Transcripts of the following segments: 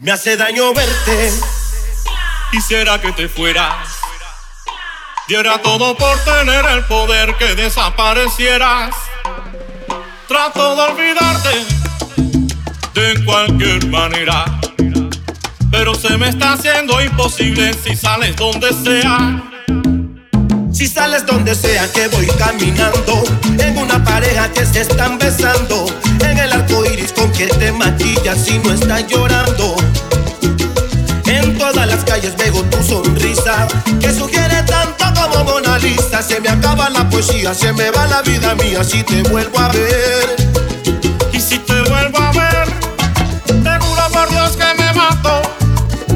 Me hace daño verte. Quisiera que te fueras. Diera todo por tener el poder que desaparecieras. Trato de olvidarte de cualquier manera. Pero se me está haciendo imposible si sales donde sea. Si sales donde sea que voy caminando, en una pareja que se están besando, en el arco iris con que te maquillas y no estás llorando. En todas las calles veo tu sonrisa, que sugiere tanto como Mona Lisa. Se me acaba la poesía, se me va la vida mía si te vuelvo a ver. Y si te vuelvo a ver, te juro por Dios que me mato.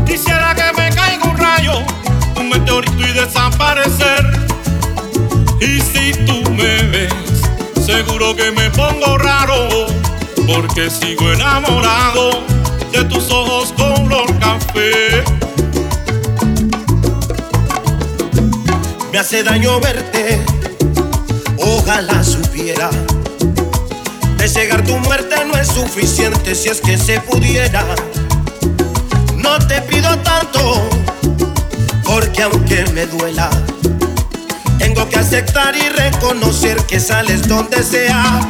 Quisiera que me caiga un rayo, un meteorito y desaparecer. Y si tú me ves, seguro que me pongo raro, porque sigo enamorado de tus ojos Me hace daño verte, ojalá supiera. De llegar tu muerte no es suficiente si es que se pudiera. No te pido tanto, porque aunque me duela, tengo que aceptar y reconocer que sales donde sea.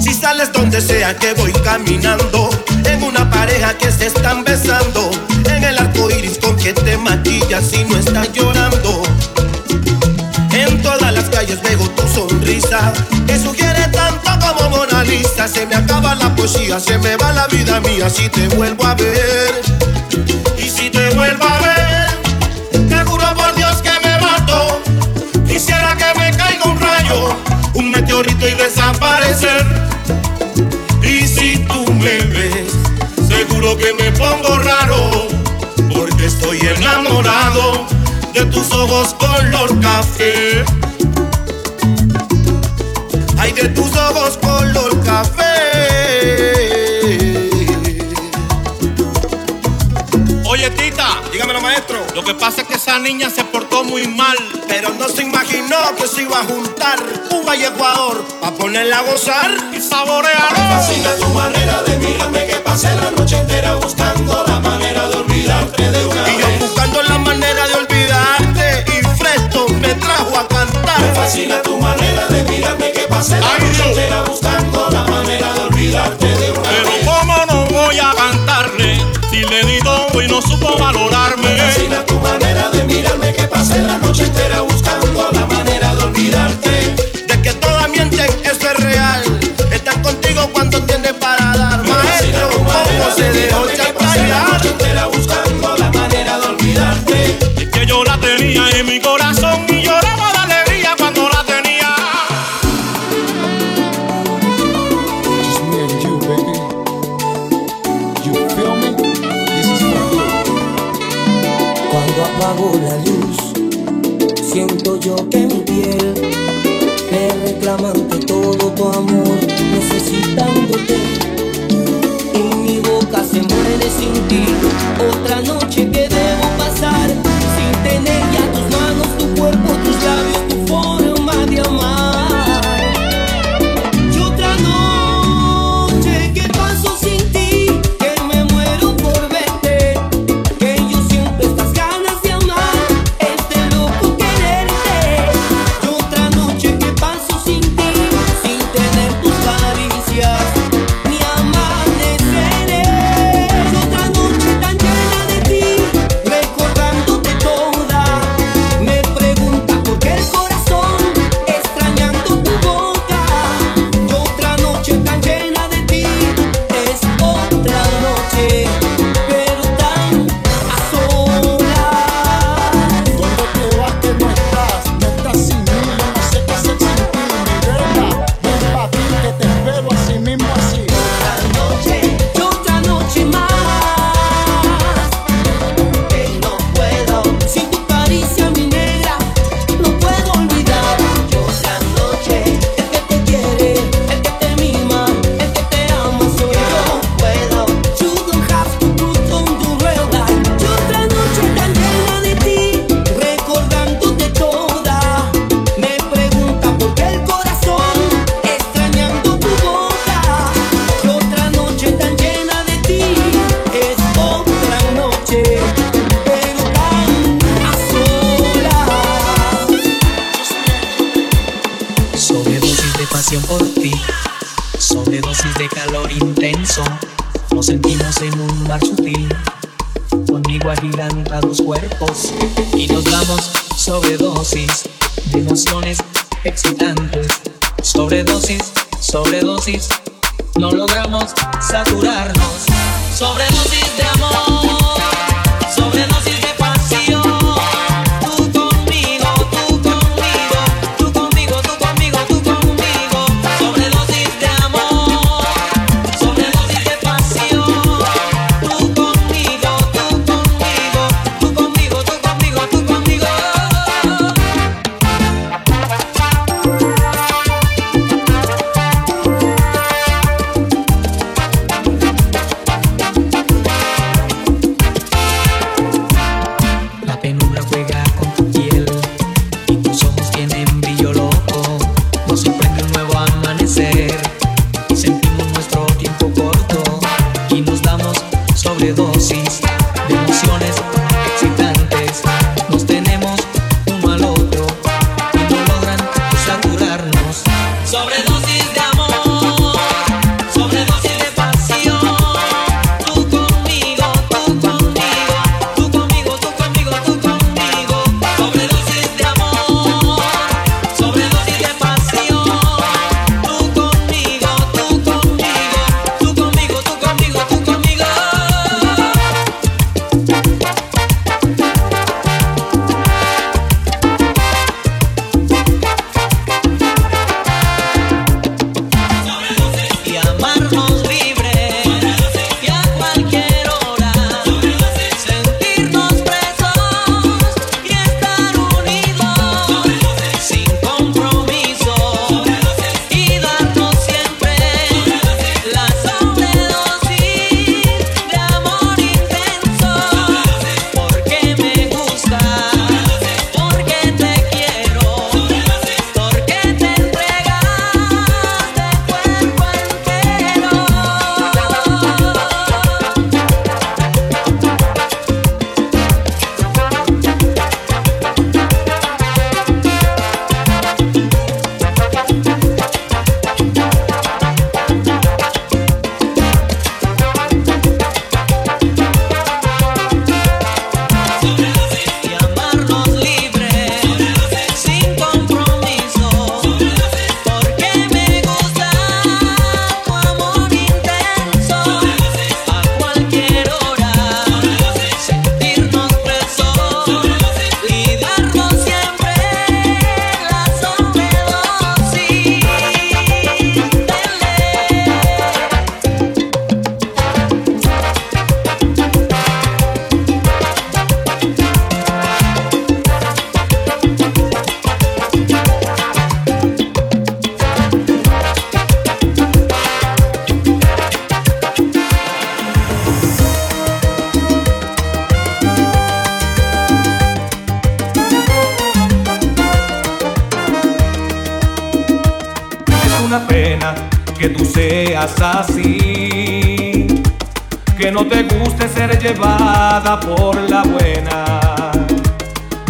Si sales donde sea que voy caminando, una pareja que se están besando, en el arco iris con que te maquillas y no estás llorando. En todas las calles veo tu sonrisa, que sugiere tanto como Mona Lisa. Se me acaba la poesía, se me va la vida mía si te vuelvo a ver. Y si te vuelvo a ver, te juro por Dios que me mato. Quisiera que me caiga un rayo, un meteorito y desaparecer. Que me pongo raro, porque estoy enamorado de tus ojos color café. Ay, de tus ojos color café. Oye, Dígamelo, maestro. lo que pasa es que esa niña se portó muy mal. Pero no se imaginó que se iba a juntar Cuba y Ecuador pa' ponerla a gozar. Y saborealo. Fascina tu manera de mirarme que pasé la noche entera buscando la manera de olvidarte de una Y yo vez. buscando la manera de olvidarte y Fresco me trajo a Me cantar. fascina tu manera de mirarme que pasé la Ay, noche entera buscando la manera de olvidarte de una Pero vez. cómo no voy a cantarle si le di todo y no supo valorarme. por ti. Sobredosis de calor intenso, nos sentimos en un mar sutil. Conmigo agilan a dos cuerpos y nos damos sobredosis de emociones excitantes. Sobredosis, sobredosis, no logramos saturarnos. Sobredosis de amor. que tú seas así, que no te guste ser llevada por la buena.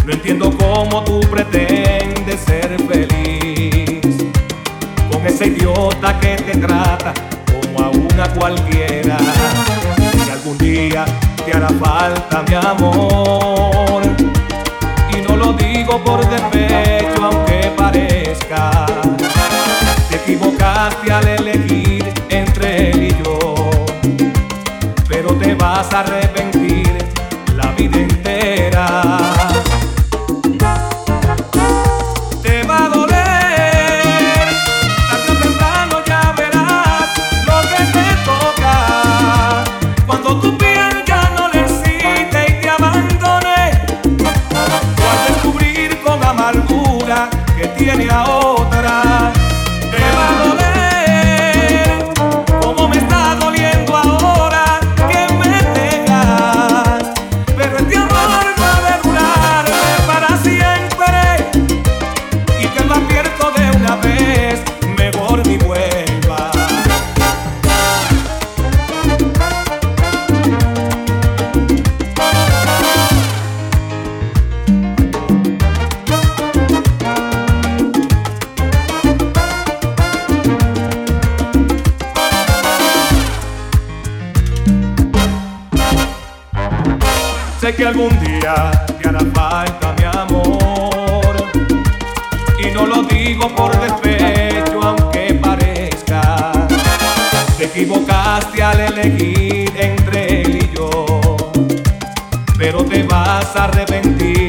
No entiendo cómo tú pretendes ser feliz con ese idiota que te trata como a una cualquiera. Si algún día te hará falta mi amor, y no lo digo por defecto daste al elegir entre él y yo, pero te vas a arrepentir. Sé que algún día te hará falta mi amor. Y no lo digo por despecho, aunque parezca. Te equivocaste al elegir entre él y yo. Pero te vas a arrepentir.